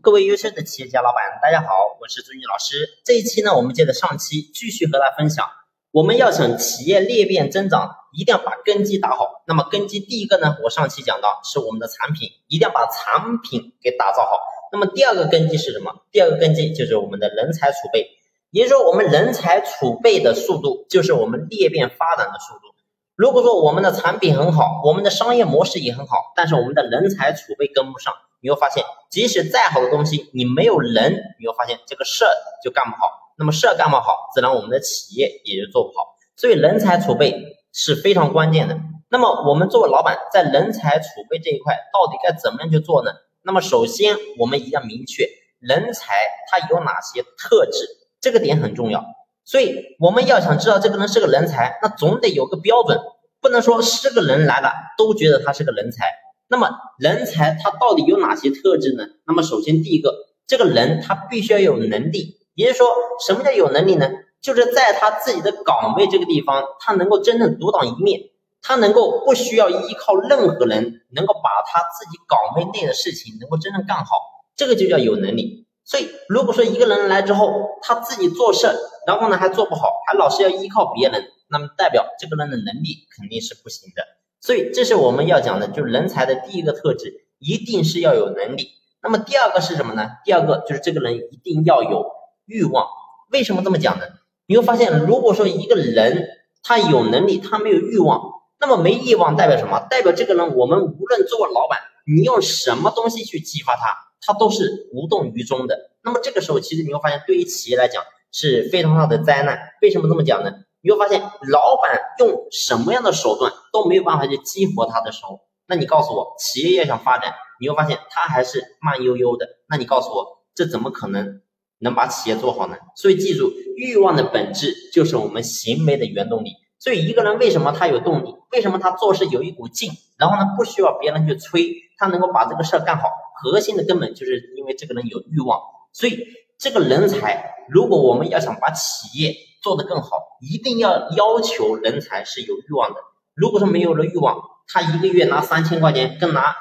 各位优秀的企业家老板，大家好，我是朱毅老师。这一期呢，我们接着上期继续和大家分享，我们要想企业裂变增长，一定要把根基打好。那么根基第一个呢，我上期讲到是我们的产品，一定要把产品给打造好。那么第二个根基是什么？第二个根基就是我们的人才储备，也就是说我们人才储备的速度，就是我们裂变发展的速度。如果说我们的产品很好，我们的商业模式也很好，但是我们的人才储备跟不上，你会发现，即使再好的东西，你没有人，你会发现这个事儿就干不好。那么事儿干不好，自然我们的企业也就做不好。所以人才储备是非常关键的。那么我们作为老板，在人才储备这一块，到底该怎么样去做呢？那么首先我们一定要明确，人才他有哪些特质，这个点很重要。所以我们要想知道这个人是个人才，那总得有个标准，不能说是个人来了都觉得他是个人才。那么人才他到底有哪些特质呢？那么首先第一个，这个人他必须要有能力，也就是说，什么叫有能力呢？就是在他自己的岗位这个地方，他能够真正独当一面，他能够不需要依靠任何人，能够把他自己岗位内的事情能够真正干好，这个就叫有能力。所以，如果说一个人来之后，他自己做事，然后呢还做不好，还老是要依靠别人，那么代表这个人的能力肯定是不行的。所以，这是我们要讲的，就是人才的第一个特质，一定是要有能力。那么第二个是什么呢？第二个就是这个人一定要有欲望。为什么这么讲呢？你会发现，如果说一个人他有能力，他没有欲望，那么没欲望代表什么？代表这个人，我们无论作为老板，你用什么东西去激发他？他都是无动于衷的，那么这个时候，其实你会发现，对于企业来讲是非常大的灾难。为什么这么讲呢？你会发现，老板用什么样的手段都没有办法去激活他的时候，那你告诉我，企业要想发展，你会发现他还是慢悠悠的。那你告诉我，这怎么可能能把企业做好呢？所以记住，欲望的本质就是我们行为的原动力。所以一个人为什么他有动力？为什么他做事有一股劲？然后呢，不需要别人去催，他能够把这个事儿干好。核心的根本就是因为这个人有欲望。所以这个人才，如果我们要想把企业做得更好，一定要要求人才是有欲望的。如果说没有了欲望，他一个月拿三千块钱，跟拿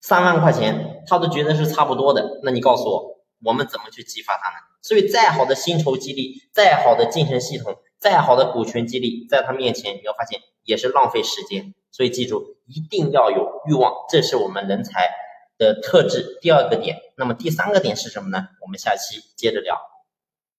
三万块钱，他都觉得是差不多的。那你告诉我，我们怎么去激发他呢？所以再好的薪酬激励，再好的晋升系统。再好的股权激励，在他面前，你要发现也是浪费时间。所以记住，一定要有欲望，这是我们人才的特质。第二个点，那么第三个点是什么呢？我们下期接着聊。